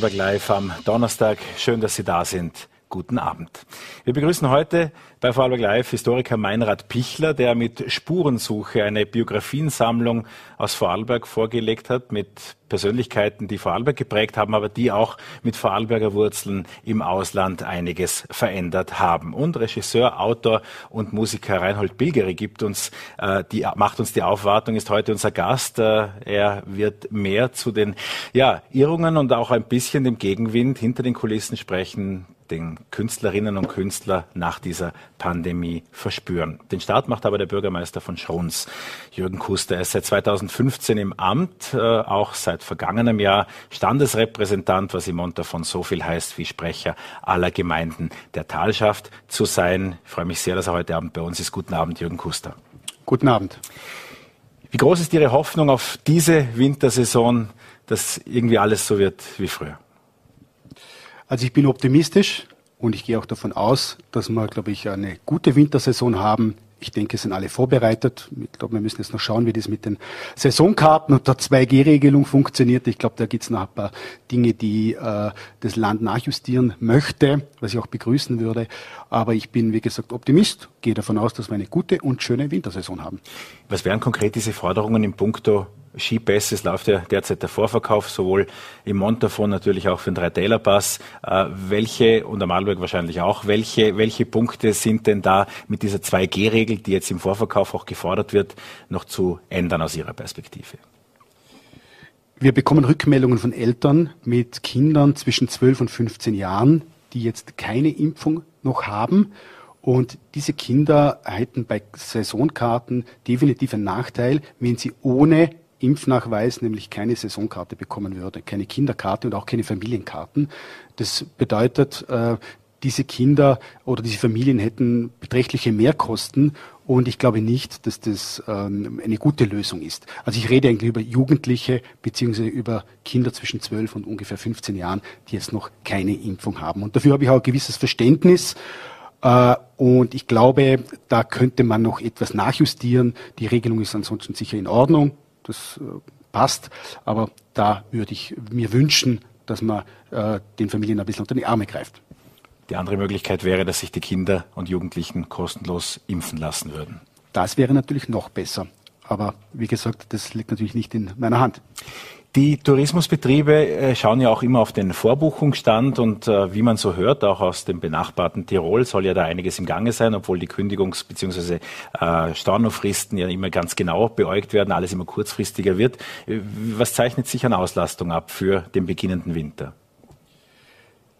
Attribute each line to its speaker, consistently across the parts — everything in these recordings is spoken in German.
Speaker 1: Vorarlberg Live am Donnerstag. Schön, dass Sie da sind. Guten Abend. Wir begrüßen heute bei Vorarlberg Live Historiker Meinrad Pichler, der mit Spurensuche eine Biografiensammlung aus Vorarlberg vorgelegt hat, mit Persönlichkeiten, die Vorarlberg geprägt haben, aber die auch mit Vorarlberger Wurzeln im Ausland einiges verändert haben. Und Regisseur, Autor und Musiker Reinhold Bilgeri gibt uns, äh, die, macht uns die Aufwartung, ist heute unser Gast. Äh, er wird mehr zu den ja, Irrungen und auch ein bisschen dem Gegenwind hinter den Kulissen sprechen, den Künstlerinnen und Künstler nach dieser Pandemie verspüren. Den Start macht aber der Bürgermeister von Schrons, Jürgen Kuster. Er ist seit 2015 im Amt, äh, auch seit vergangenem Jahr Standesrepräsentant, was im Mund davon so viel heißt wie Sprecher aller Gemeinden der Talschaft zu sein. Ich freue mich sehr, dass er heute Abend bei uns ist. Guten Abend, Jürgen Kuster.
Speaker 2: Guten Abend.
Speaker 1: Wie groß ist Ihre Hoffnung auf diese Wintersaison, dass irgendwie alles so wird wie früher?
Speaker 2: Also ich bin optimistisch und ich gehe auch davon aus, dass wir, glaube ich, eine gute Wintersaison haben. Ich denke, es sind alle vorbereitet. Ich glaube, wir müssen jetzt noch schauen, wie das mit den Saisonkarten und der 2G-Regelung funktioniert. Ich glaube, da gibt es noch ein paar Dinge, die äh, das Land nachjustieren möchte, was ich auch begrüßen würde. Aber ich bin, wie gesagt, Optimist, gehe davon aus, dass wir eine gute und schöne Wintersaison haben.
Speaker 1: Was wären konkret diese Forderungen im Punkto Skipass. Es läuft ja derzeit der Vorverkauf, sowohl im Montafon natürlich auch für den Dreiteilerpass. Äh, welche, und am Arlberg wahrscheinlich auch, welche, welche Punkte sind denn da mit dieser 2G-Regel, die jetzt im Vorverkauf auch gefordert wird, noch zu ändern aus Ihrer Perspektive?
Speaker 2: Wir bekommen Rückmeldungen von Eltern mit Kindern zwischen 12 und 15 Jahren, die jetzt keine Impfung noch haben. Und diese Kinder hätten bei Saisonkarten definitiv einen Nachteil, wenn sie ohne Impfnachweis nämlich keine Saisonkarte bekommen würde, keine Kinderkarte und auch keine Familienkarten. Das bedeutet, äh, diese Kinder oder diese Familien hätten beträchtliche Mehrkosten und ich glaube nicht, dass das ähm, eine gute Lösung ist. Also ich rede eigentlich über Jugendliche beziehungsweise über Kinder zwischen 12 und ungefähr 15 Jahren, die jetzt noch keine Impfung haben. Und dafür habe ich auch ein gewisses Verständnis. Äh, und ich glaube, da könnte man noch etwas nachjustieren. Die Regelung ist ansonsten sicher in Ordnung das äh, passt. Aber da würde ich mir wünschen, dass man äh, den Familien ein bisschen unter die Arme greift.
Speaker 1: Die andere Möglichkeit wäre, dass sich die Kinder und Jugendlichen kostenlos impfen lassen würden.
Speaker 2: Das wäre natürlich noch besser. Aber wie gesagt, das liegt natürlich nicht in meiner Hand.
Speaker 1: Die Tourismusbetriebe äh, schauen ja auch immer auf den Vorbuchungsstand und äh, wie man so hört, auch aus dem benachbarten Tirol soll ja da einiges im Gange sein, obwohl die Kündigungs- bzw. Äh, Stornofristen ja immer ganz genau beäugt werden, alles immer kurzfristiger wird. Äh, was zeichnet sich an Auslastung ab für den beginnenden Winter?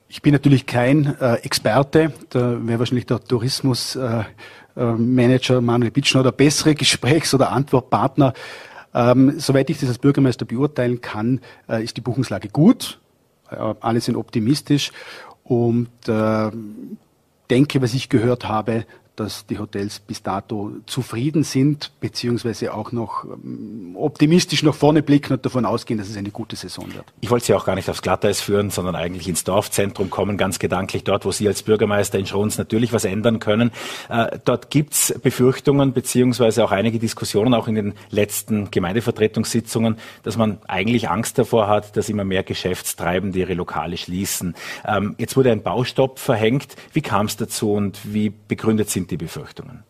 Speaker 2: Ich bin natürlich kein äh, Experte, da wäre wahrscheinlich der Tourismusmanager äh, Manuel Bitschner der bessere Gesprächs- oder Antwortpartner. Ähm, soweit ich das als Bürgermeister beurteilen kann, äh, ist die Buchungslage gut. Äh, alle sind optimistisch und äh, denke, was ich gehört habe, dass die Hotels bis dato zufrieden sind, beziehungsweise auch noch ähm, optimistisch nach vorne blicken und davon ausgehen, dass es eine gute Saison wird.
Speaker 1: Ich wollte Sie auch gar nicht aufs Glatteis führen, sondern eigentlich ins Dorfzentrum kommen, ganz gedanklich dort, wo Sie als Bürgermeister in Schrons natürlich was ändern können. Äh, dort gibt's Befürchtungen, beziehungsweise auch einige Diskussionen, auch in den letzten Gemeindevertretungssitzungen, dass man eigentlich Angst davor hat, dass immer mehr Geschäftstreibende ihre Lokale schließen. Ähm, jetzt wurde ein Baustopp verhängt. Wie kam es dazu und wie begründet sind die Befürchtungen?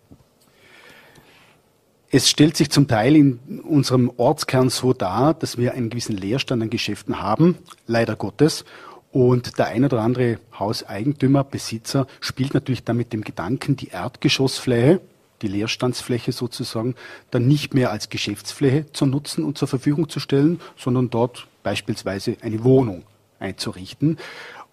Speaker 2: Es stellt sich zum Teil in unserem Ortskern so dar, dass wir einen gewissen Leerstand an Geschäften haben, leider Gottes. Und der ein oder andere Hauseigentümer, Besitzer spielt natürlich dann mit dem Gedanken, die Erdgeschossfläche, die Leerstandsfläche sozusagen, dann nicht mehr als Geschäftsfläche zu nutzen und zur Verfügung zu stellen, sondern dort beispielsweise eine Wohnung einzurichten.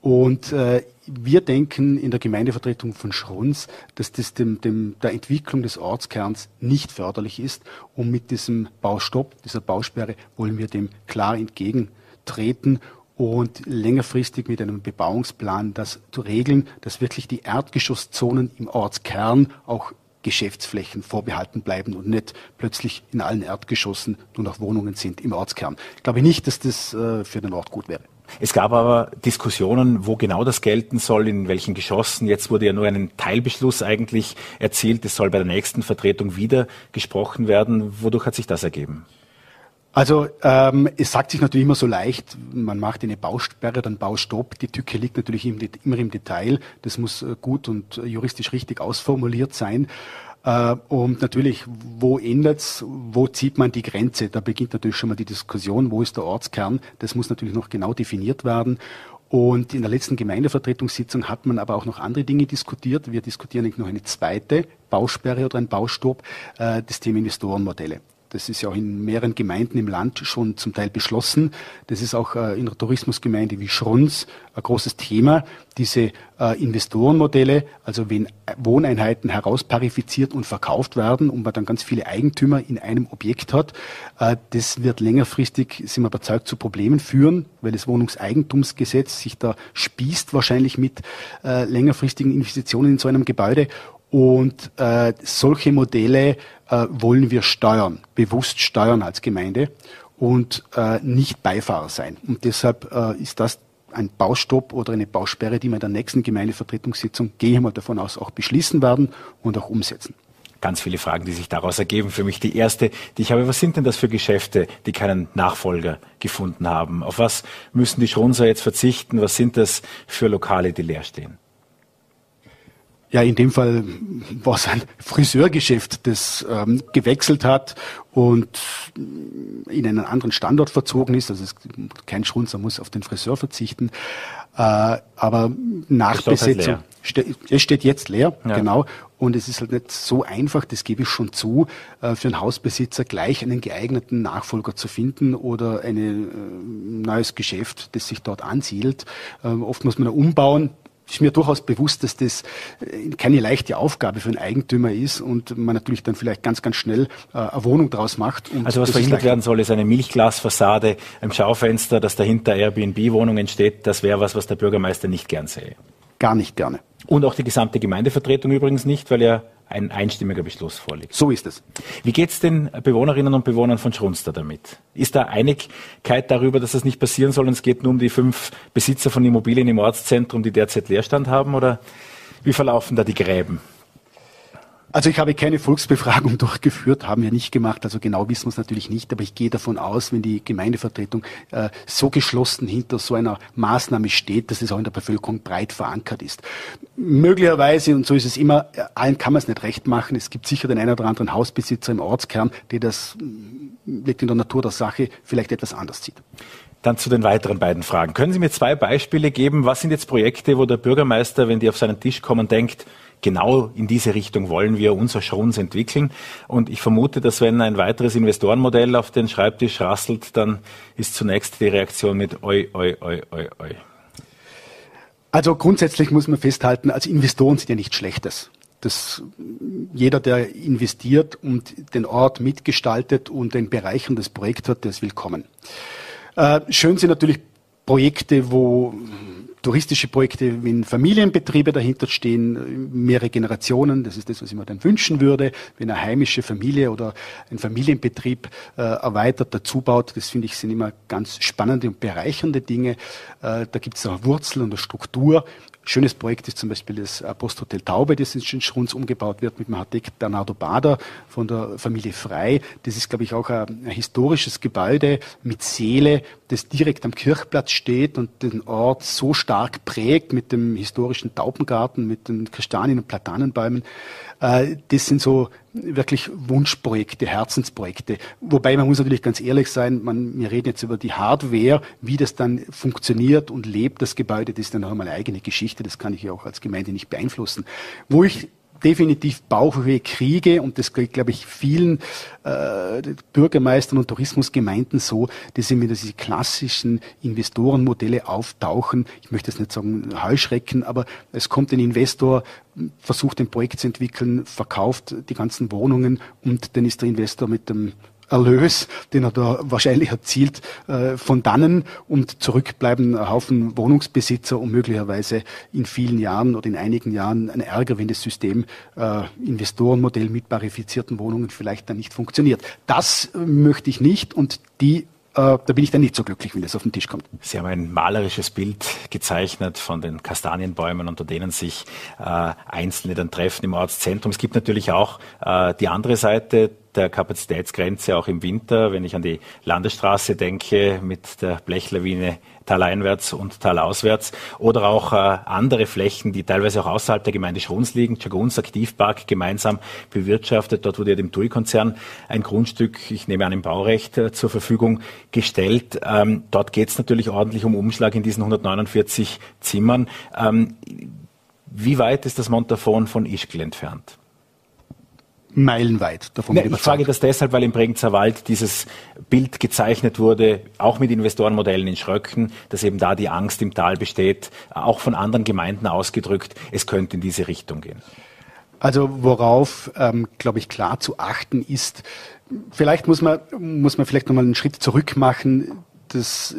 Speaker 2: Und äh, wir denken in der Gemeindevertretung von Schrons, dass das dem, dem, der Entwicklung des Ortskerns nicht förderlich ist. Und mit diesem Baustopp, dieser Bausperre, wollen wir dem klar entgegentreten und längerfristig mit einem Bebauungsplan das zu regeln, dass wirklich die Erdgeschosszonen im Ortskern auch Geschäftsflächen vorbehalten bleiben und nicht plötzlich in allen Erdgeschossen nur noch Wohnungen sind im Ortskern. Ich glaube nicht, dass das äh, für den Ort gut wäre.
Speaker 1: Es gab aber Diskussionen, wo genau das gelten soll, in welchen Geschossen. Jetzt wurde ja nur ein Teilbeschluss eigentlich erzielt. Es soll bei der nächsten Vertretung wieder gesprochen werden. Wodurch hat sich das ergeben?
Speaker 2: Also ähm, es sagt sich natürlich immer so leicht, man macht eine Bausperre, dann Baustopp. Die Tücke liegt natürlich im, immer im Detail. Das muss äh, gut und juristisch richtig ausformuliert sein. Äh, und natürlich, wo ändert's, wo zieht man die Grenze? Da beginnt natürlich schon mal die Diskussion, wo ist der Ortskern? Das muss natürlich noch genau definiert werden. Und in der letzten Gemeindevertretungssitzung hat man aber auch noch andere Dinge diskutiert. Wir diskutieren noch eine zweite Bausperre oder ein Baustopp, äh, das Thema Investorenmodelle. Das ist ja auch in mehreren Gemeinden im Land schon zum Teil beschlossen. Das ist auch äh, in der Tourismusgemeinde wie Schruns ein großes Thema. Diese äh, Investorenmodelle, also wenn Wohneinheiten herausparifiziert und verkauft werden und man dann ganz viele Eigentümer in einem Objekt hat, äh, das wird längerfristig, sind wir überzeugt, zu Problemen führen, weil das Wohnungseigentumsgesetz sich da spießt wahrscheinlich mit längerfristigen Investitionen in so einem Gebäude. Und äh, solche Modelle äh, wollen wir steuern, bewusst steuern als Gemeinde und äh, nicht Beifahrer sein. Und deshalb äh, ist das ein Baustopp oder eine Bausperre, die wir in der nächsten Gemeindevertretungssitzung, gehe ich mal davon aus, auch beschließen werden und auch umsetzen.
Speaker 1: Ganz viele Fragen, die sich daraus ergeben. Für mich die erste, die ich habe, was sind denn das für Geschäfte, die keinen Nachfolger gefunden haben? Auf was müssen die Schronser jetzt verzichten? Was sind das für Lokale, die leer stehen?
Speaker 2: Ja, in dem Fall war es ein Friseurgeschäft, das ähm, gewechselt hat und in einen anderen Standort verzogen ist. Also es, kein Schrunzer muss auf den Friseur verzichten. Äh, aber Nachbesetzung, ste es steht jetzt leer, ja. genau. Und es ist halt nicht so einfach, das gebe ich schon zu, äh, für einen Hausbesitzer gleich einen geeigneten Nachfolger zu finden oder ein äh, neues Geschäft, das sich dort ansiedelt. Ähm, oft muss man umbauen, ist mir durchaus bewusst, dass das äh, keine leichte Aufgabe für einen Eigentümer ist und man natürlich dann vielleicht ganz, ganz schnell äh, eine Wohnung draus macht.
Speaker 1: also was verhindert werden soll, ist eine Milchglasfassade, ein Schaufenster, dass dahinter Airbnb-Wohnung entsteht. Das wäre was, was der Bürgermeister nicht gern sähe.
Speaker 2: Gar nicht gerne.
Speaker 1: Und auch die gesamte Gemeindevertretung übrigens nicht, weil ja ein einstimmiger Beschluss vorliegt.
Speaker 2: So ist es.
Speaker 1: Wie geht es den Bewohnerinnen und Bewohnern von Schrunster damit? Ist da Einigkeit darüber, dass das nicht passieren soll und es geht nur um die fünf Besitzer von Immobilien im Ortszentrum, die derzeit Leerstand haben? Oder wie verlaufen da die Gräben?
Speaker 2: Also ich habe keine Volksbefragung durchgeführt, haben wir nicht gemacht, also genau wissen wir es natürlich nicht, aber ich gehe davon aus, wenn die Gemeindevertretung äh, so geschlossen hinter so einer Maßnahme steht, dass es auch in der Bevölkerung breit verankert ist. Möglicherweise, und so ist es immer, allen kann man es nicht recht machen, es gibt sicher den einen oder anderen Hausbesitzer im Ortskern, der das, mm, liegt in der Natur der Sache, vielleicht etwas anders sieht.
Speaker 1: Dann zu den weiteren beiden Fragen. Können Sie mir zwei Beispiele geben? Was sind jetzt Projekte, wo der Bürgermeister, wenn die auf seinen Tisch kommen, denkt, genau in diese Richtung wollen wir unser Schrons entwickeln. Und ich vermute, dass wenn ein weiteres Investorenmodell auf den Schreibtisch rasselt, dann ist zunächst die Reaktion mit oi, oi, oi, oi, oi.
Speaker 2: Also grundsätzlich muss man festhalten, als Investoren sind ja nichts Schlechtes. Das, jeder, der investiert und den Ort mitgestaltet und den Bereichern des Projekts hat, der ist willkommen. Äh, schön sind natürlich Projekte, wo touristische Projekte, wenn Familienbetriebe dahinter stehen, mehrere Generationen, das ist das, was ich mir dann wünschen würde, wenn eine heimische Familie oder ein Familienbetrieb äh, erweitert dazu baut, das finde ich sind immer ganz spannende und bereichernde Dinge. Äh, da gibt es auch Wurzel und eine Struktur. Schönes Projekt ist zum Beispiel das Posthotel Taube, das in Schruns umgebaut wird mit dem Architekt Bernardo Bader von der Familie Frei. Das ist, glaube ich, auch ein, ein historisches Gebäude mit Seele, das direkt am Kirchplatz steht und den Ort so stark prägt mit dem historischen Taubengarten, mit den Kastanien- und Platanenbäumen. Äh, das sind so wirklich Wunschprojekte, Herzensprojekte. Wobei man muss natürlich ganz ehrlich sein, man, wir reden jetzt über die Hardware, wie das dann funktioniert und lebt, das Gebäude, das ist dann noch einmal eine eigene Geschichte, das kann ich ja auch als Gemeinde nicht beeinflussen. Wo ich definitiv Bauchweh kriege und das gilt, glaube ich, vielen äh, Bürgermeistern und Tourismusgemeinden so, dass mit diese klassischen Investorenmodelle auftauchen. Ich möchte jetzt nicht sagen Heuschrecken, aber es kommt ein Investor, versucht ein Projekt zu entwickeln, verkauft die ganzen Wohnungen und dann ist der Investor mit dem Erlös, den er da wahrscheinlich erzielt, äh, von dannen und zurückbleiben Haufen Wohnungsbesitzer und möglicherweise in vielen Jahren oder in einigen Jahren ein Ärger, wenn das System äh, Investorenmodell mit parifizierten Wohnungen vielleicht dann nicht funktioniert. Das äh, möchte ich nicht und die da bin ich dann nicht so glücklich, wenn das auf den Tisch kommt.
Speaker 1: Sie haben ein malerisches Bild gezeichnet von den Kastanienbäumen, unter denen sich äh, Einzelne dann treffen im Ortszentrum. Es gibt natürlich auch äh, die andere Seite der Kapazitätsgrenze auch im Winter, wenn ich an die Landesstraße denke mit der Blechlawine taleinwärts und talauswärts oder auch äh, andere Flächen, die teilweise auch außerhalb der Gemeinde Schruns liegen. Jaguns Aktivpark gemeinsam bewirtschaftet. Dort wurde ja dem TUI-Konzern ein Grundstück, ich nehme an im Baurecht, äh, zur Verfügung gestellt. Ähm, dort geht es natürlich ordentlich um Umschlag in diesen 149 Zimmern. Ähm, wie weit ist das Montafon von Ischgl entfernt?
Speaker 2: Meilenweit davon
Speaker 1: ne, Ich frage das deshalb, weil im Bregenzer Wald dieses Bild gezeichnet wurde, auch mit Investorenmodellen in Schröcken, dass eben da die Angst im Tal besteht, auch von anderen Gemeinden ausgedrückt, es könnte in diese Richtung gehen.
Speaker 2: Also worauf, ähm, glaube ich, klar zu achten ist, vielleicht muss man, muss man vielleicht nochmal einen Schritt zurück machen. Das,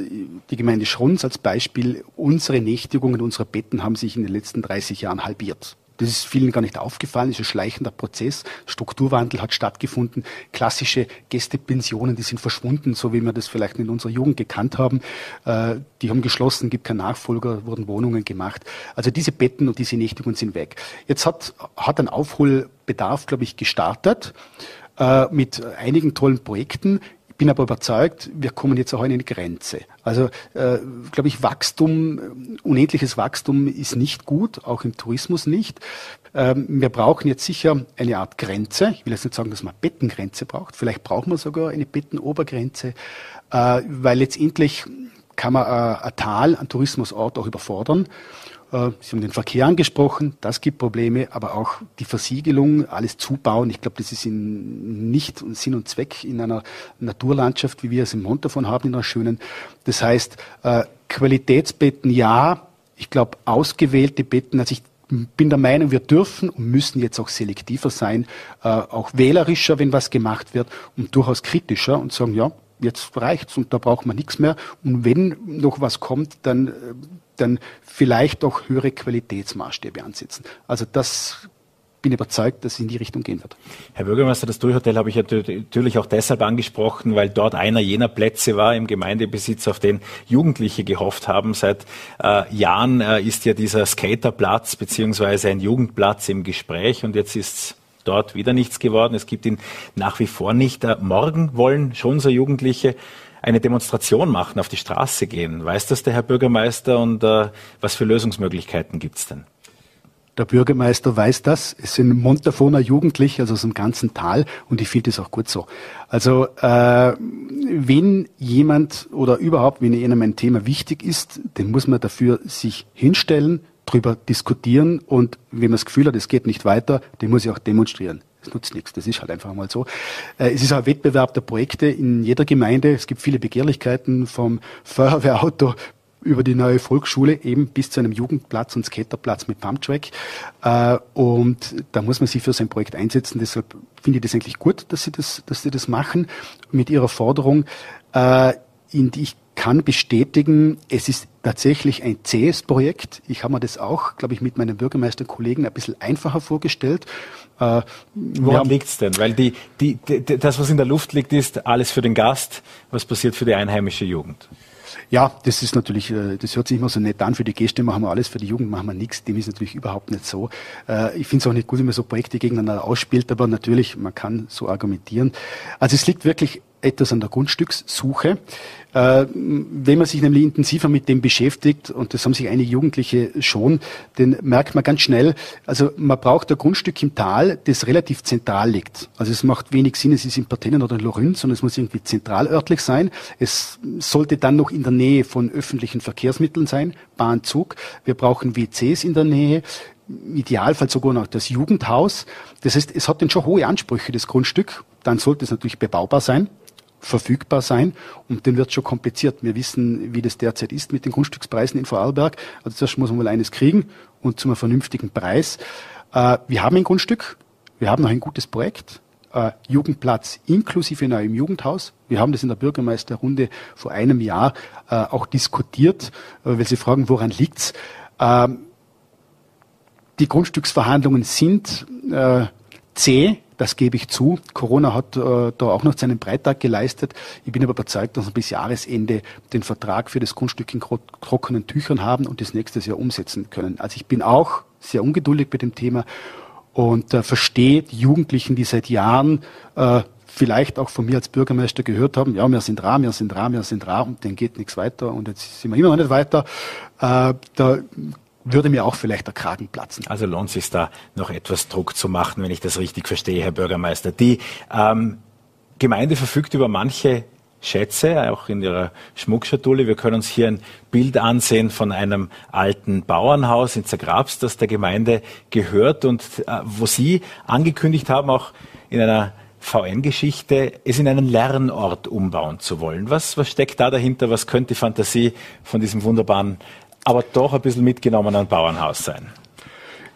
Speaker 2: die Gemeinde Schrons als Beispiel, unsere Nächtigungen, unsere Betten haben sich in den letzten 30 Jahren halbiert. Das ist vielen gar nicht aufgefallen, das ist ein schleichender Prozess. Strukturwandel hat stattgefunden. Klassische Gästepensionen, die sind verschwunden, so wie wir das vielleicht in unserer Jugend gekannt haben. Äh, die haben geschlossen, gibt keinen Nachfolger, wurden Wohnungen gemacht. Also diese Betten und diese Nächtigungen sind weg. Jetzt hat, hat ein Aufholbedarf, glaube ich, gestartet äh, mit einigen tollen Projekten bin aber überzeugt, wir kommen jetzt auch an eine Grenze. Also, äh, glaube ich, Wachstum, unendliches Wachstum ist nicht gut, auch im Tourismus nicht. Ähm, wir brauchen jetzt sicher eine Art Grenze. Ich will jetzt nicht sagen, dass man Bettengrenze braucht. Vielleicht brauchen wir sogar eine Bettenobergrenze, äh, weil letztendlich kann man äh, ein Tal, ein Tourismusort auch überfordern. Äh, Sie haben den Verkehr angesprochen, das gibt Probleme, aber auch die Versiegelung, alles zubauen. Ich glaube, das ist in nicht Sinn und Zweck in einer Naturlandschaft, wie wir es im Montafon haben, in einer schönen. Das heißt, äh, Qualitätsbetten ja, ich glaube, ausgewählte Betten, also ich bin der Meinung, wir dürfen und müssen jetzt auch selektiver sein, äh, auch wählerischer, wenn was gemacht wird und durchaus kritischer und sagen, ja, jetzt reicht's und da braucht man nichts mehr. Und wenn noch was kommt, dann dann vielleicht auch höhere Qualitätsmaßstäbe ansetzen. Also das bin überzeugt, dass es in die Richtung gehen wird.
Speaker 1: Herr Bürgermeister, das Durchhotel habe ich natürlich auch deshalb angesprochen, weil dort einer jener Plätze war im Gemeindebesitz, auf den Jugendliche gehofft haben. Seit äh, Jahren äh, ist ja dieser Skaterplatz beziehungsweise ein Jugendplatz im Gespräch und jetzt ist dort wieder nichts geworden. Es gibt ihn nach wie vor nicht. Äh, morgen wollen schon so Jugendliche eine Demonstration machen, auf die Straße gehen. Weiß das der Herr Bürgermeister und äh, was für Lösungsmöglichkeiten gibt es denn?
Speaker 2: Der Bürgermeister weiß das. Es sind Montafoner Jugendliche, also aus dem ganzen Tal, und ich finde es auch gut so. Also äh, wenn jemand oder überhaupt, wenn einem ein Thema wichtig ist, dann muss man dafür sich hinstellen, drüber diskutieren und wenn man das Gefühl hat, es geht nicht weiter, den muss ich auch demonstrieren. Das nutzt nichts, das ist halt einfach mal so. Äh, es ist ein Wettbewerb der Projekte in jeder Gemeinde. Es gibt viele Begehrlichkeiten vom Feuerwehrauto über die neue Volksschule eben bis zu einem Jugendplatz und Skaterplatz mit Pumptrack. Äh, und da muss man sich für sein Projekt einsetzen. Deshalb finde ich das eigentlich gut, dass sie das, dass sie das machen mit ihrer Forderung, äh, in die ich kann bestätigen, es ist tatsächlich ein zähes Projekt. Ich habe mir das auch, glaube ich, mit meinen Bürgermeisterkollegen ein bisschen einfacher vorgestellt.
Speaker 1: Äh, Woran liegt es denn? Weil die, die, die, das, was in der Luft liegt, ist alles für den Gast. Was passiert für die einheimische Jugend?
Speaker 2: Ja, das ist natürlich, äh, das hört sich immer so nett an. Für die Gäste machen wir alles, für die Jugend machen wir nichts. Dem ist natürlich überhaupt nicht so. Äh, ich finde es auch nicht gut, wenn man so Projekte gegeneinander ausspielt, aber natürlich, man kann so argumentieren. Also es liegt wirklich etwas an der Grundstückssuche. Äh, wenn man sich nämlich intensiver mit dem beschäftigt, und das haben sich einige Jugendliche schon, dann merkt man ganz schnell, also man braucht ein Grundstück im Tal, das relativ zentral liegt. Also es macht wenig Sinn, es ist in Partennen oder in Lorin, sondern es muss irgendwie zentralörtlich sein. Es sollte dann noch in der Nähe von öffentlichen Verkehrsmitteln sein, Bahn, Zug. Wir brauchen WCs in der Nähe im Idealfall sogar noch das Jugendhaus. Das heißt, es hat dann schon hohe Ansprüche, das Grundstück. Dann sollte es natürlich bebaubar sein verfügbar sein und dann wird schon kompliziert. Wir wissen, wie das derzeit ist mit den Grundstückspreisen in Vorarlberg. Also zuerst muss man mal eines kriegen und zu einem vernünftigen Preis. Äh, wir haben ein Grundstück, wir haben noch ein gutes Projekt, äh, Jugendplatz inklusive neuem Jugendhaus. Wir haben das in der Bürgermeisterrunde vor einem Jahr äh, auch diskutiert, weil Sie fragen, woran liegt's? Ähm, die Grundstücksverhandlungen sind äh, zäh, das gebe ich zu. Corona hat äh, da auch noch seinen Beitrag geleistet. Ich bin aber überzeugt, dass wir bis Jahresende den Vertrag für das Grundstück in trockenen Tüchern haben und das nächstes Jahr umsetzen können. Also ich bin auch sehr ungeduldig bei dem Thema und äh, verstehe die Jugendlichen, die seit Jahren äh, vielleicht auch von mir als Bürgermeister gehört haben, ja, wir sind rar, wir sind rar, wir sind rar und dann geht nichts weiter und jetzt sind wir immer noch nicht weiter. Äh, da würde mir auch vielleicht der Kragen platzen.
Speaker 1: Also lohnt es sich da noch etwas Druck zu machen, wenn ich das richtig verstehe, Herr Bürgermeister. Die ähm, Gemeinde verfügt über manche Schätze, auch in ihrer Schmuckschatulle. Wir können uns hier ein Bild ansehen von einem alten Bauernhaus in Zagrabs, das der Gemeinde gehört und äh, wo Sie angekündigt haben, auch in einer VN-Geschichte, es in einen Lernort umbauen zu wollen. Was, was steckt da dahinter? Was könnte die Fantasie von diesem wunderbaren, aber doch ein bisschen mitgenommenen Bauernhaus sein?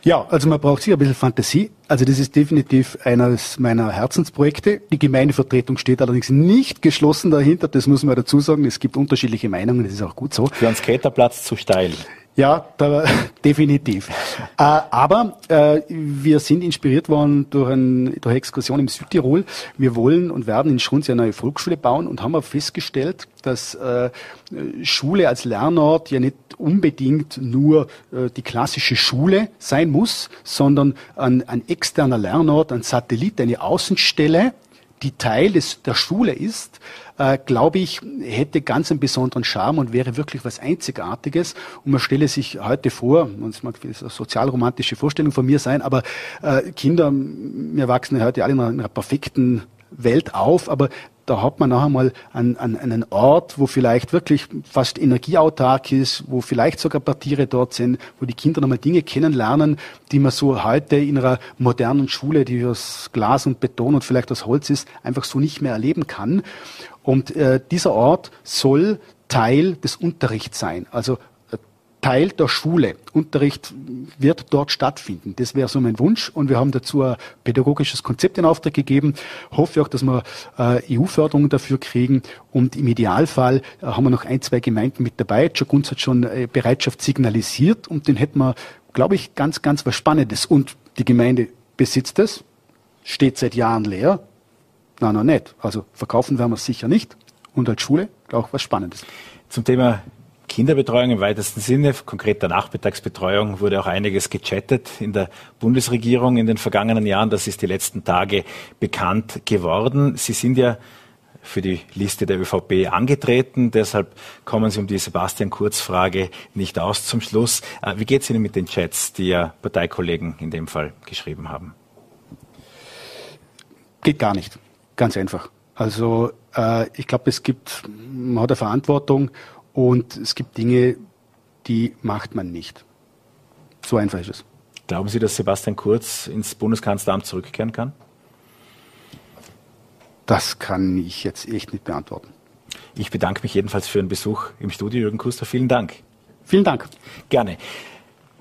Speaker 2: Ja, also man braucht sicher ein bisschen Fantasie. Also das ist definitiv eines meiner Herzensprojekte. Die Gemeindevertretung steht allerdings nicht geschlossen dahinter, das muss man dazu sagen. Es gibt unterschiedliche Meinungen, das ist auch gut so.
Speaker 1: Für einen Skaterplatz zu steil.
Speaker 2: Ja, da, definitiv. Äh, aber äh, wir sind inspiriert worden durch, ein, durch eine Exkursion im Südtirol. Wir wollen und werden in Schrunz eine neue Volksschule bauen und haben auch festgestellt, dass äh, Schule als Lernort ja nicht unbedingt nur äh, die klassische Schule sein muss, sondern ein, ein externer Lernort, ein Satellit, eine Außenstelle, die Teil des, der Schule ist, äh, glaube ich, hätte ganz einen besonderen Charme und wäre wirklich was Einzigartiges. Und man stelle sich heute vor, und es mag eine sozialromantische Vorstellung von mir sein, aber äh, Kinder, wir wachsen heute alle in einer perfekten Welt auf, aber da hat man noch einmal einen, einen, einen Ort, wo vielleicht wirklich fast energieautark ist, wo vielleicht sogar Partiere dort sind, wo die Kinder nochmal Dinge kennenlernen, die man so heute in einer modernen Schule, die aus Glas und Beton und vielleicht aus Holz ist, einfach so nicht mehr erleben kann. Und äh, dieser Ort soll Teil des Unterrichts sein. Also Teil der Schule. Unterricht wird dort stattfinden. Das wäre so mein Wunsch. Und wir haben dazu ein pädagogisches Konzept in Auftrag gegeben. Hoffe auch, dass wir äh, EU-Förderung dafür kriegen. Und im Idealfall äh, haben wir noch ein, zwei Gemeinden mit dabei. Jagunz hat schon äh, Bereitschaft signalisiert. Und den hätten wir, glaube ich, ganz, ganz was Spannendes. Und die Gemeinde besitzt es, steht seit Jahren leer. Nein, nein, nicht. Also verkaufen werden wir es sicher nicht. Und als Schule auch was Spannendes.
Speaker 1: Zum Thema Kinderbetreuung im weitesten Sinne, konkret der Nachmittagsbetreuung, wurde auch einiges gechattet in der Bundesregierung in den vergangenen Jahren. Das ist die letzten Tage bekannt geworden. Sie sind ja für die Liste der ÖVP angetreten. Deshalb kommen Sie um die Sebastian Kurz-Frage nicht aus zum Schluss. Äh, wie geht es Ihnen mit den Chats, die ja Parteikollegen in dem Fall geschrieben haben?
Speaker 2: Geht gar nicht. Ganz einfach. Also äh, ich glaube, es gibt, man hat eine Verantwortung und es gibt Dinge, die macht man nicht. So einfach ist es.
Speaker 1: Glauben Sie, dass Sebastian Kurz ins Bundeskanzleramt zurückkehren kann?
Speaker 2: Das kann ich jetzt echt nicht beantworten.
Speaker 1: Ich bedanke mich jedenfalls für den Besuch im Studio, Jürgen Kuster. Vielen Dank.
Speaker 2: Vielen Dank.
Speaker 1: Gerne.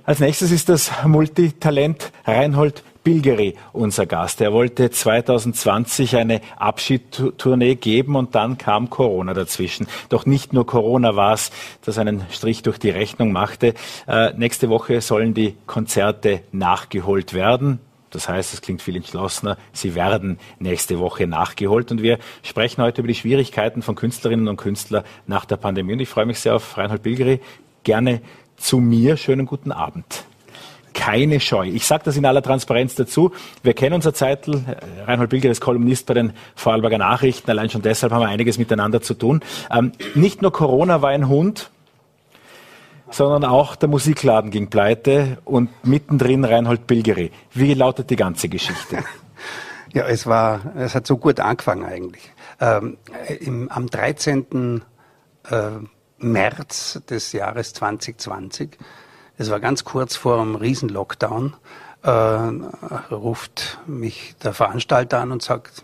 Speaker 1: Als nächstes ist das Multitalent Reinhold Bilgeri unser Gast. Er wollte 2020 eine Abschiedstournee geben und dann kam Corona dazwischen. Doch nicht nur Corona war es, das einen Strich durch die Rechnung machte. Äh, nächste Woche sollen die Konzerte nachgeholt werden. Das heißt, es klingt viel entschlossener. Sie werden nächste Woche nachgeholt. Und wir sprechen heute über die Schwierigkeiten von Künstlerinnen und Künstlern nach der Pandemie. Und ich freue mich sehr auf Reinhold Bilgeri. Gerne zu mir. Schönen guten Abend keine Scheu. Ich sage das in aller Transparenz dazu. Wir kennen unser Zeitl. Reinhold Bilger ist Kolumnist bei den Vorarlberger Nachrichten. Allein schon deshalb haben wir einiges miteinander zu tun. Ähm, nicht nur Corona war ein Hund, sondern auch der Musikladen ging pleite und mittendrin Reinhold Bilgeri. Wie lautet die ganze Geschichte?
Speaker 3: Ja, es war, es hat so gut angefangen eigentlich. Ähm, im, am 13. Äh, März des Jahres 2020 es war ganz kurz vor dem Riesen-Lockdown, äh, ruft mich der Veranstalter an und sagt,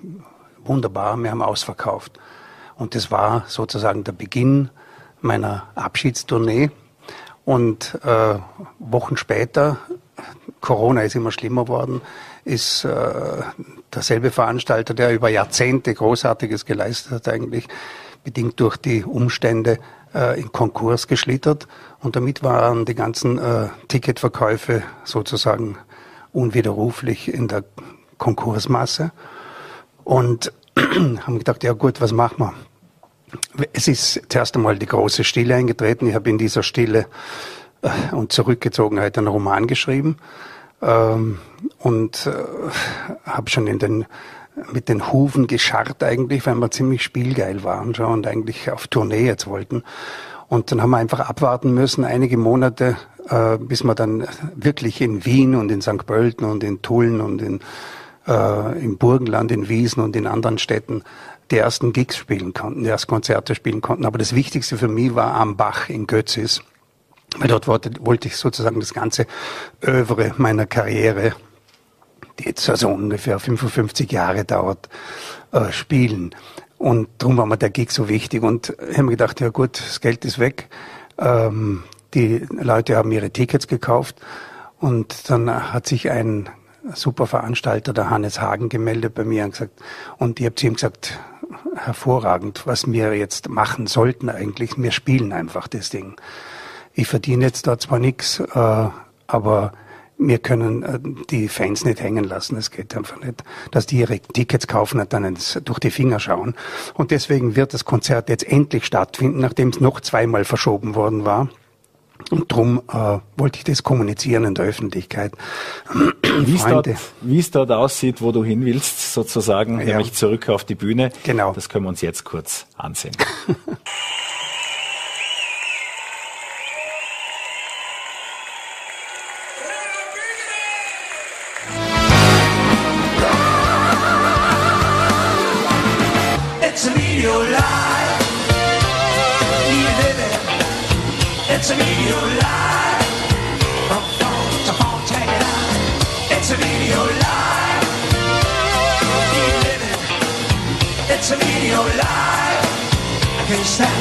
Speaker 3: wunderbar, wir haben ausverkauft. Und das war sozusagen der Beginn meiner Abschiedstournee. Und äh, Wochen später, Corona ist immer schlimmer worden, ist äh, derselbe Veranstalter, der über Jahrzehnte Großartiges geleistet hat eigentlich, bedingt durch die Umstände äh, in Konkurs geschlittert und damit waren die ganzen äh, Ticketverkäufe sozusagen unwiderruflich in der Konkursmasse und haben gedacht, ja gut, was machen wir? Es ist zuerst einmal die große Stille eingetreten. Ich habe in dieser Stille äh, und Zurückgezogenheit einen Roman geschrieben ähm, und äh, habe schon in den mit den Hufen gescharrt eigentlich, weil wir ziemlich spielgeil waren schon und eigentlich auf Tournee jetzt wollten. Und dann haben wir einfach abwarten müssen, einige Monate, äh, bis wir dann wirklich in Wien und in St. Pölten und in Tulln und in, äh, im Burgenland, in Wiesen und in anderen Städten die ersten Gigs spielen konnten, die ersten Konzerte spielen konnten. Aber das Wichtigste für mich war am Bach in Götzis. Weil dort wollte, wollte ich sozusagen das ganze Övre meiner Karriere, die jetzt also ungefähr 55 Jahre dauert, äh, spielen. Und darum war mir der Gig so wichtig. Und ich habe mir gedacht, ja gut, das Geld ist weg. Ähm, die Leute haben ihre Tickets gekauft. Und dann hat sich ein super Veranstalter, der Hannes Hagen, gemeldet bei mir und gesagt, und ich habe zu ihm gesagt, hervorragend, was wir jetzt machen sollten eigentlich, wir spielen einfach das Ding. Ich verdiene jetzt da zwar nichts, äh, aber wir können äh, die Fans nicht hängen lassen. Es geht einfach nicht, dass die ihre Tickets kaufen und dann durch die Finger schauen. Und deswegen wird das Konzert jetzt endlich stattfinden, nachdem es noch zweimal verschoben worden war. Und darum äh, wollte ich das kommunizieren in der Öffentlichkeit.
Speaker 1: Wie es, dort, wie es dort aussieht, wo du hin willst, sozusagen, ja. nämlich zurück auf die Bühne. Genau. Das können wir uns jetzt kurz ansehen.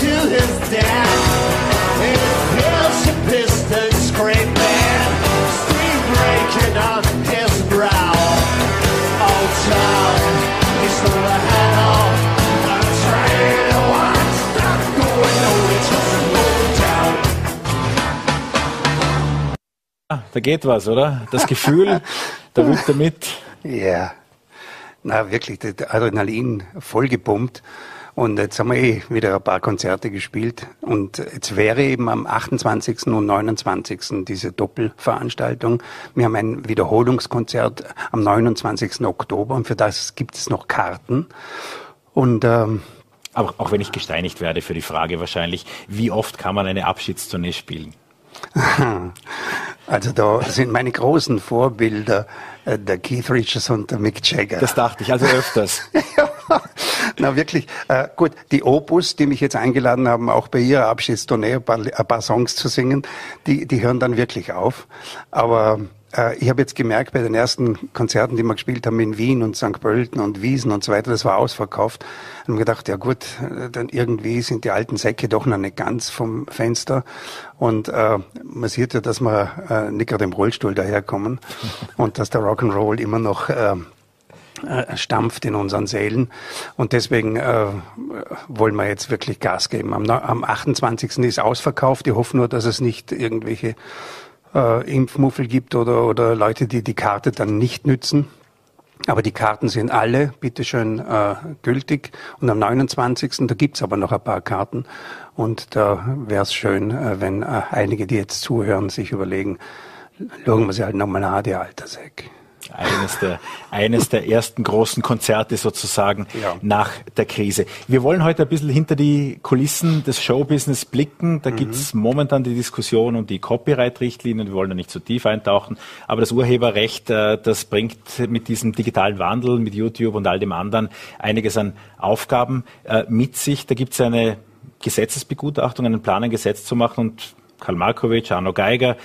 Speaker 1: to his death. It feels a piston scraping, steam breaking on his brow. Oh, not going nowhere down. Ah, da geht was, oder? Das Gefühl, da wirkt er mit.
Speaker 3: Ja. Yeah. Na, wirklich, das Adrenalin voll gepumpt. Und jetzt haben wir eh wieder ein paar Konzerte gespielt. Und jetzt wäre eben am 28. und 29. diese Doppelveranstaltung. Wir haben ein Wiederholungskonzert am 29. Oktober und für das gibt es noch Karten. Und ähm,
Speaker 1: aber auch wenn ich gesteinigt werde für die Frage wahrscheinlich, wie oft kann man eine Abschiedstournee spielen?
Speaker 3: Also da sind meine großen Vorbilder äh, der Keith Richards und der Mick Jagger.
Speaker 1: Das dachte ich, also öfters.
Speaker 3: Na wirklich, äh, gut, die Opus, die mich jetzt eingeladen haben, auch bei ihrer Abschiedstournee ein paar, ein paar Songs zu singen, die, die hören dann wirklich auf. Aber ich habe jetzt gemerkt, bei den ersten Konzerten, die wir gespielt haben in Wien und St. Pölten und Wiesen und so weiter, das war ausverkauft. Wir gedacht, ja gut, äh, dann irgendwie sind die alten Säcke doch noch nicht ganz vom Fenster. Und äh, man sieht ja, dass wir äh, nicht gerade im Rollstuhl daherkommen und dass der Rock'n'Roll immer noch äh, äh, stampft in unseren Seelen. Und deswegen äh, wollen wir jetzt wirklich Gas geben. Am, am 28. ist ausverkauft. Ich hoffe nur, dass es nicht irgendwelche äh, Impfmuffel gibt oder, oder Leute, die die Karte dann nicht nützen. Aber die Karten sind alle, bitteschön, äh, gültig. Und am 29. da gibt's aber noch ein paar Karten. Und da wäre es schön, äh, wenn äh, einige, die jetzt zuhören, sich überlegen, schauen wir sie halt nochmal an, die Altersäck
Speaker 1: eines der, eines der ersten großen Konzerte sozusagen ja. nach der Krise. Wir wollen heute ein bisschen hinter die Kulissen des Showbusiness blicken. Da mhm. gibt's momentan die Diskussion um die Copyright-Richtlinien. Wir wollen da nicht zu tief eintauchen. Aber das Urheberrecht, äh, das bringt mit diesem digitalen Wandel, mit YouTube und all dem anderen einiges an Aufgaben äh, mit sich. Da gibt's eine Gesetzesbegutachtung, einen Plan, ein Gesetz zu machen und Karl Markovic, Arno Geiger,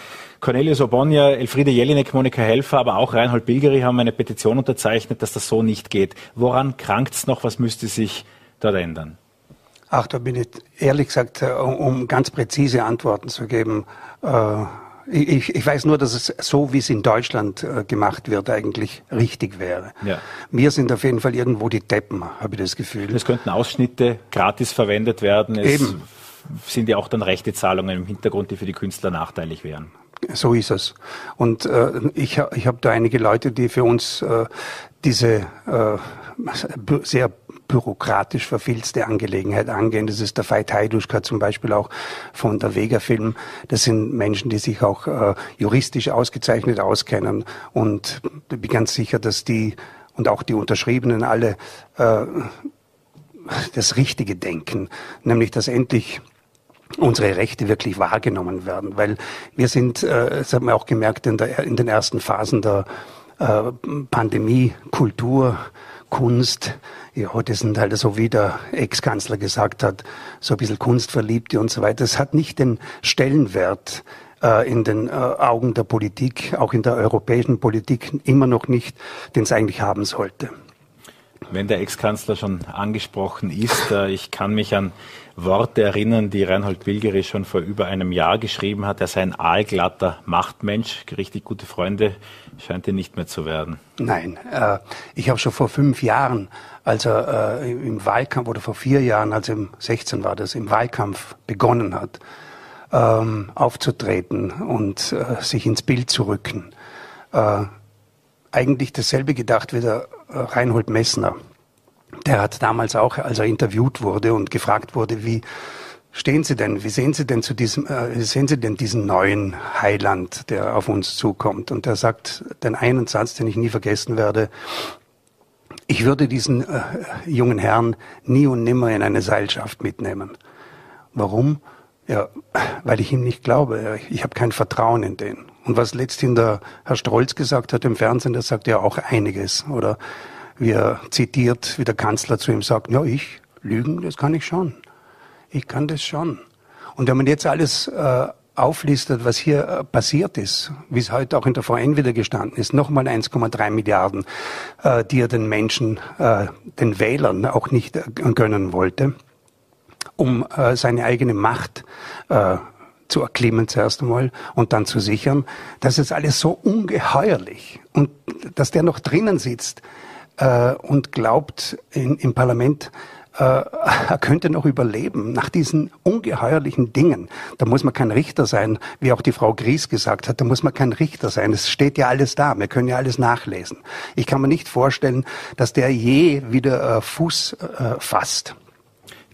Speaker 1: Cornelius Obonia, Elfriede Jelinek, Monika Helfer, aber auch Reinhold Bilgeri haben eine Petition unterzeichnet, dass das so nicht geht. Woran krankt es noch? Was müsste sich dort ändern?
Speaker 3: Ach, da bin ich ehrlich gesagt, äh, um ganz präzise Antworten zu geben, äh, Ich, ich weiß nur, dass es so, wie es in Deutschland äh, gemacht wird, eigentlich richtig wäre. Ja. Wir sind auf jeden Fall irgendwo die Deppen, habe ich das Gefühl.
Speaker 1: Es könnten Ausschnitte gratis verwendet werden. Es Eben. sind ja auch dann rechte Zahlungen im Hintergrund, die für die Künstler nachteilig wären.
Speaker 3: So ist es. Und äh, ich, ich habe da einige Leute, die für uns äh, diese äh, sehr bürokratisch verfilzte Angelegenheit angehen. Das ist der Veit Heiduschka zum Beispiel auch von der Vega Film. Das sind Menschen, die sich auch äh, juristisch ausgezeichnet auskennen. Und ich bin ganz sicher, dass die und auch die Unterschriebenen alle äh, das Richtige denken, nämlich dass endlich unsere Rechte wirklich wahrgenommen werden, weil wir sind, äh, das haben wir auch gemerkt in, der, in den ersten Phasen der äh, Pandemie, Kultur, Kunst, ja, das sind halt so wie der Ex-Kanzler gesagt hat, so ein bisschen Kunstverliebte und so weiter. Das hat nicht den Stellenwert äh, in den äh, Augen der Politik, auch in der europäischen Politik immer noch nicht, den es eigentlich haben sollte.
Speaker 1: Wenn der Ex-Kanzler schon angesprochen ist, äh, ich kann mich an Worte erinnern, die Reinhold Bilgeri schon vor über einem Jahr geschrieben hat. Er sei ein aalglatter Machtmensch. Richtig gute Freunde scheint er nicht mehr zu werden.
Speaker 3: Nein, äh, ich habe schon vor fünf Jahren, als er äh, im Wahlkampf oder vor vier Jahren, als er im 16 war das, im Wahlkampf begonnen hat, ähm, aufzutreten und äh, sich ins Bild zu rücken, äh, eigentlich dasselbe gedacht wie der äh, Reinhold Messner. Der hat damals auch, als er interviewt wurde und gefragt wurde, wie stehen Sie denn, wie sehen Sie denn zu diesem, äh, sehen Sie denn diesen neuen Heiland, der auf uns zukommt? Und er sagt den einen Satz, den ich nie vergessen werde. Ich würde diesen äh, jungen Herrn nie und nimmer in eine Seilschaft mitnehmen. Warum? Ja, weil ich ihm nicht glaube. Ich habe kein Vertrauen in den. Und was letzthin der Herr Strolz gesagt hat im Fernsehen, das sagt ja auch einiges. Oder wie er zitiert, wie der Kanzler zu ihm sagt, ja, ich lügen, das kann ich schon. Ich kann das schon. Und wenn man jetzt alles äh, auflistet, was hier äh, passiert ist, wie es heute auch in der VN wieder gestanden ist, nochmal 1,3 Milliarden, äh, die er den Menschen, äh, den Wählern auch nicht äh, gönnen wollte, um äh, seine eigene Macht äh, zu erklimmen zuerst einmal und dann zu sichern. Das ist alles so ungeheuerlich. Und dass der noch drinnen sitzt äh, und glaubt, in, im Parlament äh, er könnte noch überleben nach diesen ungeheuerlichen Dingen. Da muss man kein Richter sein, wie auch die Frau Gries gesagt hat, da muss man kein Richter sein. Es steht ja alles da, wir können ja alles nachlesen. Ich kann mir nicht vorstellen, dass der je wieder äh, Fuß äh, fasst.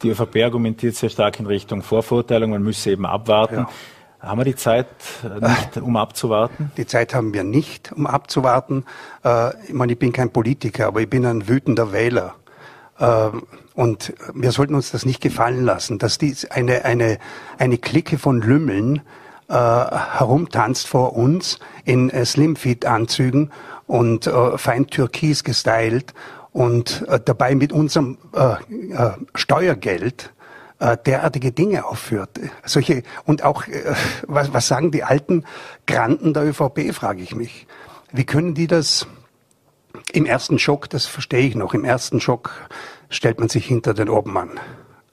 Speaker 1: Die ÖVP argumentiert sehr stark in Richtung Vorverurteilung, man müsse eben abwarten. Ja. Haben wir die Zeit äh, nicht, um abzuwarten?
Speaker 3: Die Zeit haben wir nicht, um abzuwarten. Äh, ich meine, ich bin kein Politiker, aber ich bin ein wütender Wähler. Äh, und wir sollten uns das nicht gefallen lassen, dass die eine, eine, eine Clique von Lümmeln herumtanzt vor uns in Slimfit-Anzügen und fein türkis gestylt und äh, dabei mit unserem äh, äh, Steuergeld äh, derartige Dinge aufführt. Solche und auch äh, was, was sagen die alten Granten der ÖVP, frage ich mich. Wie können die das im ersten Schock, das verstehe ich noch, im ersten Schock stellt man sich hinter den Obmann.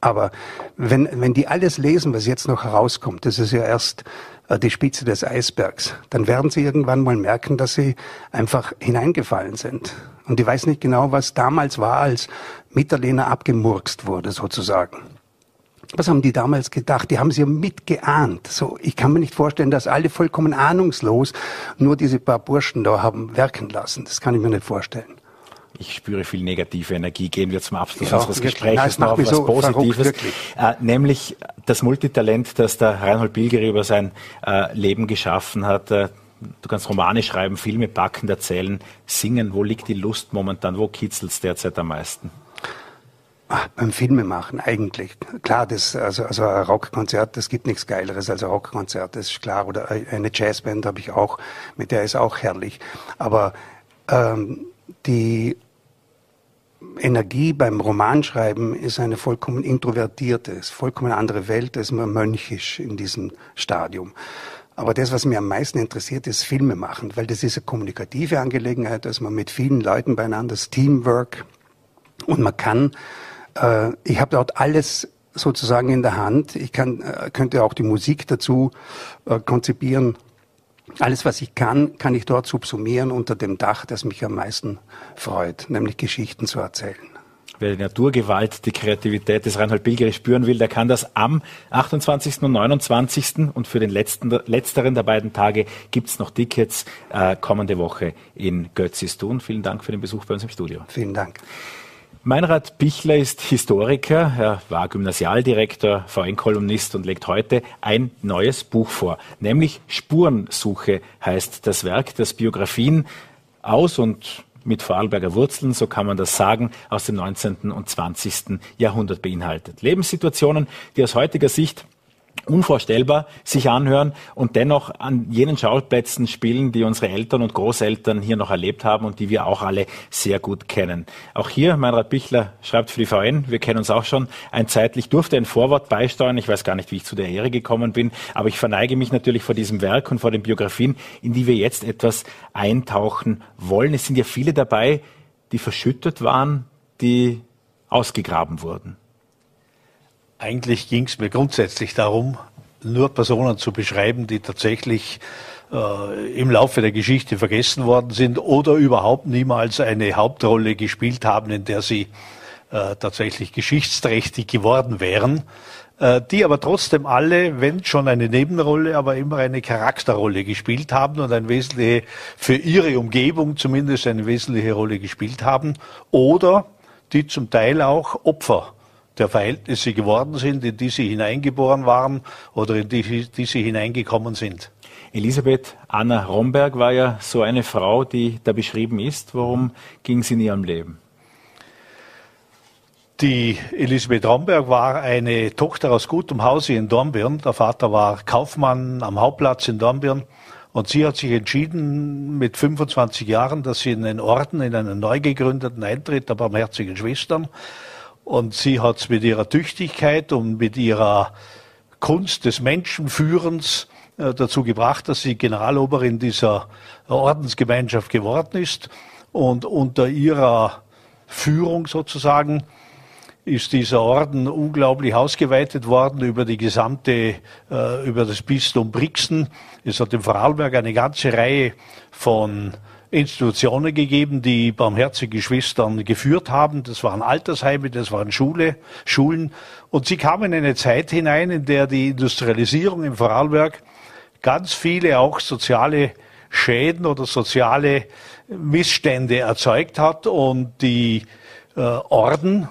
Speaker 3: Aber wenn, wenn die alles lesen, was jetzt noch herauskommt, das ist ja erst äh, die Spitze des Eisbergs, dann werden sie irgendwann mal merken, dass sie einfach hineingefallen sind. Und ich weiß nicht genau, was damals war, als Mitterlehner abgemurkst wurde, sozusagen. Was haben die damals gedacht? Die haben sie ja mitgeahnt. So, ich kann mir nicht vorstellen, dass alle vollkommen ahnungslos nur diese paar Burschen da haben werken lassen. Das kann ich mir nicht vorstellen.
Speaker 1: Ich spüre viel negative Energie. Gehen wir zum Abschluss unseres Gesprächs noch auf was so Positives. Äh, nämlich das Multitalent, das der Reinhold Bilgeri über sein äh, Leben geschaffen hat. Äh, du kannst Romane schreiben, Filme backen, erzählen, singen. Wo liegt die Lust momentan? Wo kitzelt es derzeit am meisten?
Speaker 3: Ach, beim Filme machen eigentlich. Klar, das, also, also ein Rockkonzert, das gibt nichts Geileres als ein Rockkonzert, das ist klar. Oder eine Jazzband habe ich auch, mit der ist auch herrlich. Aber ähm, die Energie beim Romanschreiben ist eine vollkommen introvertierte, ist vollkommen andere Welt, ist man mönchisch in diesem Stadium. Aber das, was mir am meisten interessiert, ist Filme machen, weil das ist eine kommunikative Angelegenheit, dass man mit vielen Leuten beieinander, das Teamwork und man kann, äh, ich habe dort alles sozusagen in der Hand. Ich kann, äh, könnte auch die Musik dazu äh, konzipieren alles, was ich kann, kann ich dort subsumieren unter dem Dach, das mich am meisten freut, nämlich Geschichten zu erzählen.
Speaker 1: Wer die Naturgewalt, die Kreativität des Reinhold Bilgeri spüren will, der kann das am 28. und 29. und für den letzten, letzteren der beiden Tage gibt's noch Tickets äh, kommende Woche in Götzis-Tun. Vielen Dank für den Besuch bei uns im Studio.
Speaker 3: Vielen Dank.
Speaker 1: Meinrad Bichler ist Historiker, er war Gymnasialdirektor, VN-Kolumnist und legt heute ein neues Buch vor, nämlich Spurensuche heißt das Werk, das Biografien aus und mit Vorarlberger Wurzeln, so kann man das sagen, aus dem 19. und 20. Jahrhundert beinhaltet. Lebenssituationen, die aus heutiger Sicht unvorstellbar sich anhören und dennoch an jenen Schauplätzen spielen, die unsere Eltern und Großeltern hier noch erlebt haben und die wir auch alle sehr gut kennen. Auch hier, Meinrad Bichler schreibt für die VN, wir kennen uns auch schon ein zeitlich, durfte ein Vorwort beisteuern, ich weiß gar nicht, wie ich zu der Ehre gekommen bin, aber ich verneige mich natürlich vor diesem Werk und vor den Biografien, in die wir jetzt etwas eintauchen wollen. Es sind ja viele dabei, die verschüttet waren, die ausgegraben wurden.
Speaker 4: Eigentlich ging es mir grundsätzlich darum, nur Personen zu beschreiben, die tatsächlich äh, im Laufe der Geschichte vergessen worden sind oder überhaupt niemals eine Hauptrolle gespielt haben, in der sie äh, tatsächlich geschichtsträchtig geworden wären, äh, die aber trotzdem alle, wenn schon eine Nebenrolle, aber immer eine Charakterrolle gespielt haben und ein wesentliche, für ihre Umgebung zumindest eine wesentliche Rolle gespielt haben oder die zum Teil auch Opfer der Verhältnisse geworden sind, in die sie hineingeboren waren oder in die, die sie hineingekommen sind.
Speaker 1: Elisabeth Anna Romberg war ja so eine Frau, die da beschrieben ist. Worum ging es in ihrem Leben?
Speaker 4: Die Elisabeth Romberg war eine Tochter aus gutem Hause in Dornbirn. Der Vater war Kaufmann am Hauptplatz in Dornbirn. Und sie hat sich entschieden mit 25 Jahren, dass sie in den Orden, in einen neu gegründeten eintritt, der Barmherzigen Schwestern. Und sie hat es mit ihrer Tüchtigkeit und mit ihrer Kunst des Menschenführens äh, dazu gebracht, dass sie Generaloberin dieser Ordensgemeinschaft geworden ist. Und unter ihrer Führung sozusagen ist dieser Orden unglaublich ausgeweitet worden über die gesamte, äh, über das Bistum Brixen. Es hat in Vorarlberg eine ganze Reihe von Institutionen gegeben, die barmherzige Schwestern geführt haben. Das waren Altersheime, das waren Schule, Schulen. Und sie kamen in eine Zeit hinein, in der die Industrialisierung im Vorarlberg ganz viele auch soziale Schäden oder soziale Missstände erzeugt hat und die äh, Orden,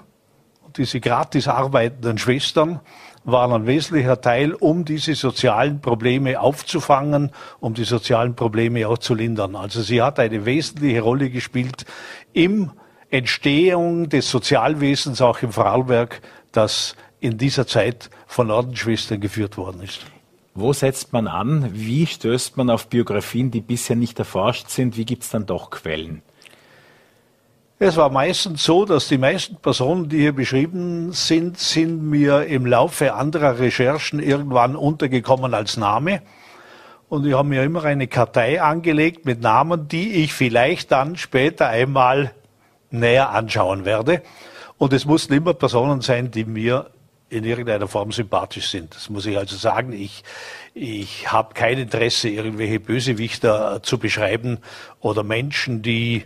Speaker 4: diese gratis arbeitenden Schwestern, waren ein wesentlicher Teil, um diese sozialen Probleme aufzufangen, um die sozialen Probleme auch zu lindern. Also sie hat eine wesentliche Rolle gespielt im Entstehung des Sozialwesens auch im Vorarlberg, das in dieser Zeit von Ordensschwestern geführt worden ist.
Speaker 1: Wo setzt man an? Wie stößt man auf Biografien, die bisher nicht erforscht sind? Wie gibt es dann doch Quellen?
Speaker 4: Es war meistens so, dass die meisten Personen, die hier beschrieben sind, sind mir im Laufe anderer Recherchen irgendwann untergekommen als Name. Und ich habe mir immer eine Kartei angelegt mit Namen, die ich vielleicht dann später einmal näher anschauen werde. Und es mussten immer Personen sein, die mir in irgendeiner Form sympathisch sind. Das muss ich also sagen. Ich, ich habe kein Interesse, irgendwelche Bösewichter zu beschreiben oder Menschen, die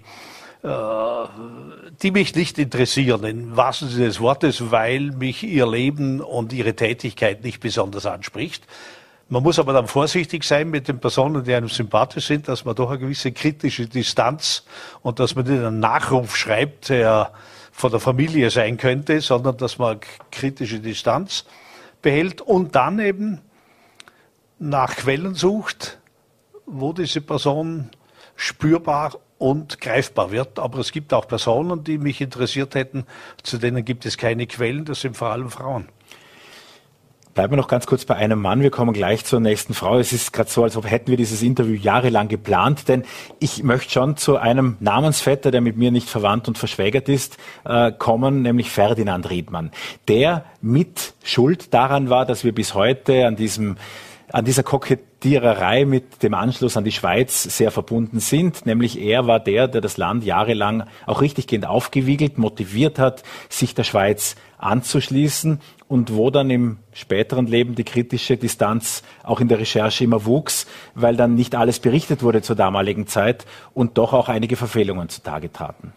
Speaker 4: die mich nicht interessieren, im wahrsten Sinne des Wortes, weil mich ihr Leben und ihre Tätigkeit nicht besonders anspricht. Man muss aber dann vorsichtig sein mit den Personen, die einem sympathisch sind, dass man doch eine gewisse kritische Distanz und dass man nicht einen Nachruf schreibt, der von der Familie sein könnte, sondern dass man kritische Distanz behält und dann eben nach Quellen sucht, wo diese Person spürbar und greifbar wird. Aber es gibt auch Personen, die mich interessiert hätten, zu denen gibt es keine Quellen, das sind vor allem Frauen.
Speaker 1: Bleiben wir noch ganz kurz bei einem Mann. Wir kommen gleich zur nächsten Frau. Es ist gerade so, als ob hätten wir dieses Interview jahrelang geplant, denn ich möchte schon zu einem Namensvetter, der mit mir nicht verwandt und verschwägert ist, äh, kommen, nämlich Ferdinand Riedmann, der mit Schuld daran war, dass wir bis heute an diesem an dieser Kokettiererei mit dem Anschluss an die Schweiz sehr verbunden sind. Nämlich er war der, der das Land jahrelang auch richtiggehend aufgewiegelt, motiviert hat, sich der Schweiz anzuschließen und wo dann im späteren Leben die kritische Distanz auch in der Recherche immer wuchs, weil dann nicht alles berichtet wurde zur damaligen Zeit und doch auch einige Verfehlungen zutage traten.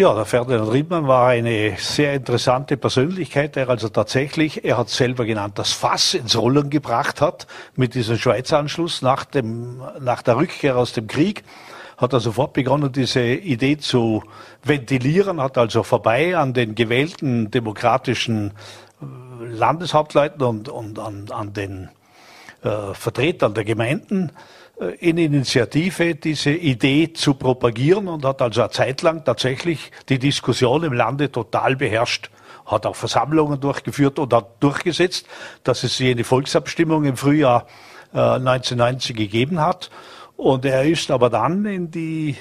Speaker 4: Ja, der Ferdinand Riedmann war eine sehr interessante Persönlichkeit, der also tatsächlich, er hat selber genannt, das Fass ins Rollen gebracht hat mit diesem Schweizer-Anschluss nach, dem, nach der Rückkehr aus dem Krieg. Hat er sofort begonnen, diese Idee zu ventilieren, hat also vorbei an den gewählten demokratischen äh, Landeshauptleuten und, und an, an den äh, Vertretern der Gemeinden in Initiative diese Idee zu propagieren und hat also eine Zeit lang tatsächlich die Diskussion im Lande total beherrscht hat auch Versammlungen durchgeführt und hat durchgesetzt, dass es jene Volksabstimmung im Frühjahr äh, 1990 gegeben hat. Und er ist aber dann in die,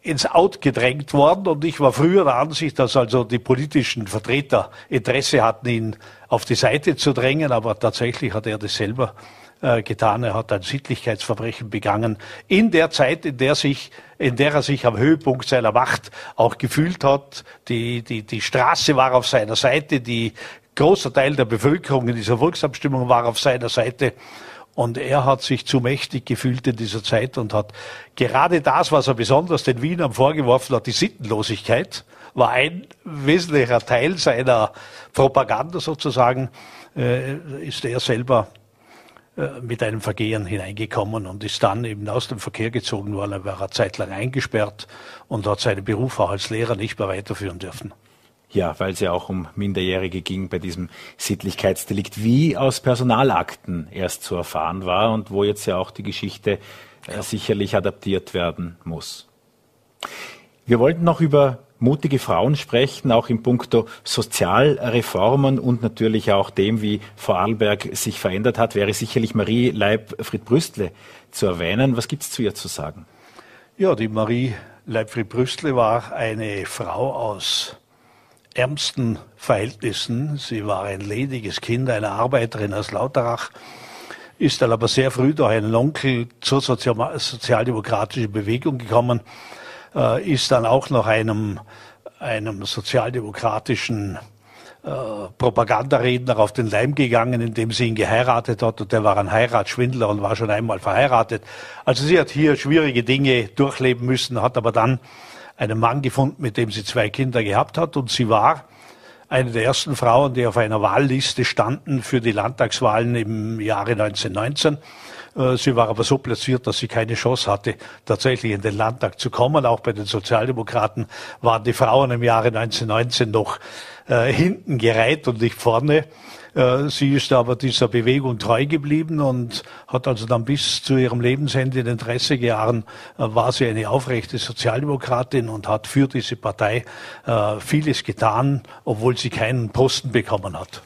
Speaker 4: ins Out gedrängt worden und ich war früher der Ansicht, dass also die politischen Vertreter Interesse hatten, ihn auf die Seite zu drängen, aber tatsächlich hat er das selber äh, getan. Er hat ein Sittlichkeitsverbrechen begangen in der Zeit, in der sich, in der er sich am Höhepunkt seiner Macht auch gefühlt hat. Die, die, die Straße war auf seiner Seite, die großer Teil der Bevölkerung in dieser Volksabstimmung war auf seiner Seite. Und er hat sich zu mächtig gefühlt in dieser Zeit und hat gerade das, was er besonders den Wienern vorgeworfen hat, die Sittenlosigkeit, war ein wesentlicher Teil seiner Propaganda sozusagen, äh, ist er selber mit einem Vergehen hineingekommen und ist dann eben aus dem Verkehr gezogen worden. Er war zeitlang eingesperrt und hat seinen Beruf auch als Lehrer nicht mehr weiterführen dürfen.
Speaker 1: Ja, weil es ja auch um Minderjährige ging bei diesem Sittlichkeitsdelikt, wie aus Personalakten erst zu erfahren war und wo jetzt ja auch die Geschichte äh, sicherlich adaptiert werden muss. Wir wollten noch über mutige Frauen sprechen, auch in puncto Sozialreformen und natürlich auch dem, wie Vorarlberg sich verändert hat, wäre sicherlich Marie Leibfried-Brüstle zu erwähnen. Was gibt es zu ihr zu sagen?
Speaker 4: Ja, die Marie Leibfried-Brüstle war eine Frau aus ärmsten Verhältnissen. Sie war ein lediges Kind, eine Arbeiterin aus Lauterach, ist dann aber sehr früh durch einen Onkel zur sozialdemokratischen Bewegung gekommen, äh, ist dann auch noch einem, einem sozialdemokratischen äh, Propagandaredner auf den Leim gegangen, indem sie ihn geheiratet hat und der war ein Heiratsschwindler und war schon einmal verheiratet. Also sie hat hier schwierige Dinge durchleben müssen, hat aber dann einen Mann gefunden, mit dem sie zwei Kinder gehabt hat und sie war eine der ersten Frauen, die auf einer Wahlliste standen für die Landtagswahlen im Jahre 1919. Äh, sie war aber so platziert, dass sie keine Chance hatte, tatsächlich in den Landtag zu kommen. Auch bei den Sozialdemokraten waren die Frauen im Jahre 1919 noch äh, hinten gereiht und nicht vorne. Äh, sie ist aber dieser Bewegung treu geblieben und hat also dann bis zu ihrem Lebensende in den 30er Jahren war sie eine aufrechte Sozialdemokratin und hat für diese Partei vieles getan, obwohl sie keinen Posten bekommen hat.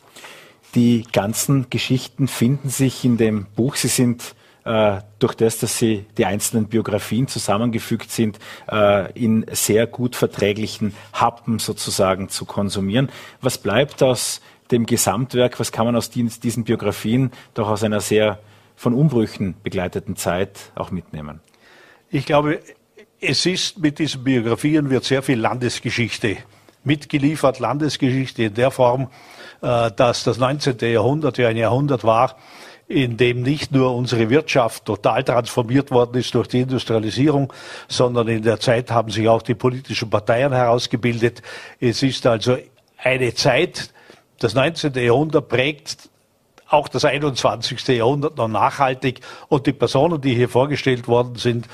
Speaker 1: Die ganzen Geschichten finden sich in dem Buch. Sie sind durch das, dass sie die einzelnen Biografien zusammengefügt sind, in sehr gut verträglichen Happen sozusagen zu konsumieren. Was bleibt aus dem Gesamtwerk, was kann man aus diesen Biografien doch aus einer sehr von Umbrüchen begleiteten Zeit auch mitnehmen?
Speaker 4: Ich glaube, es ist mit diesen Biografien wird sehr viel Landesgeschichte mitgeliefert, Landesgeschichte in der Form, äh, dass das 19. Jahrhundert ja ein Jahrhundert war, in dem nicht nur unsere Wirtschaft total transformiert worden ist durch die Industrialisierung, sondern in der Zeit haben sich auch die politischen Parteien herausgebildet. Es ist also eine Zeit, das 19. Jahrhundert prägt auch das 21. Jahrhundert noch nachhaltig und die Personen, die hier vorgestellt worden sind,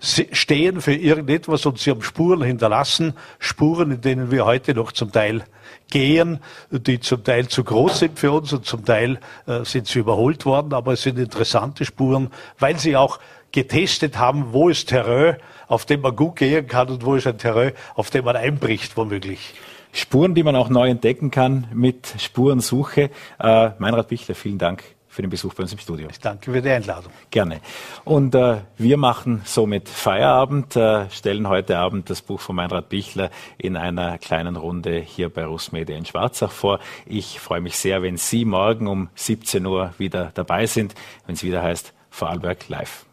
Speaker 4: stehen für irgendetwas und sie haben Spuren hinterlassen, Spuren, in denen wir heute noch zum Teil gehen, die zum Teil zu groß sind für uns und zum Teil äh, sind sie überholt worden, aber es sind interessante Spuren, weil sie auch getestet haben, wo ist Terrain, auf dem man gut gehen kann und wo ist ein Terrain, auf dem man einbricht, womöglich.
Speaker 1: Spuren, die man auch neu entdecken kann mit Spurensuche. Äh, Meinrad Bichler, vielen Dank für den Besuch bei uns im Studio.
Speaker 4: Ich danke für die Einladung.
Speaker 1: Gerne. Und äh, wir machen somit Feierabend, äh, stellen heute Abend das Buch von Meinrad Bichler in einer kleinen Runde hier bei Russmedia in Schwarzach vor. Ich freue mich sehr, wenn Sie morgen um 17 Uhr wieder dabei sind, wenn es wieder heißt Vorarlberg Live.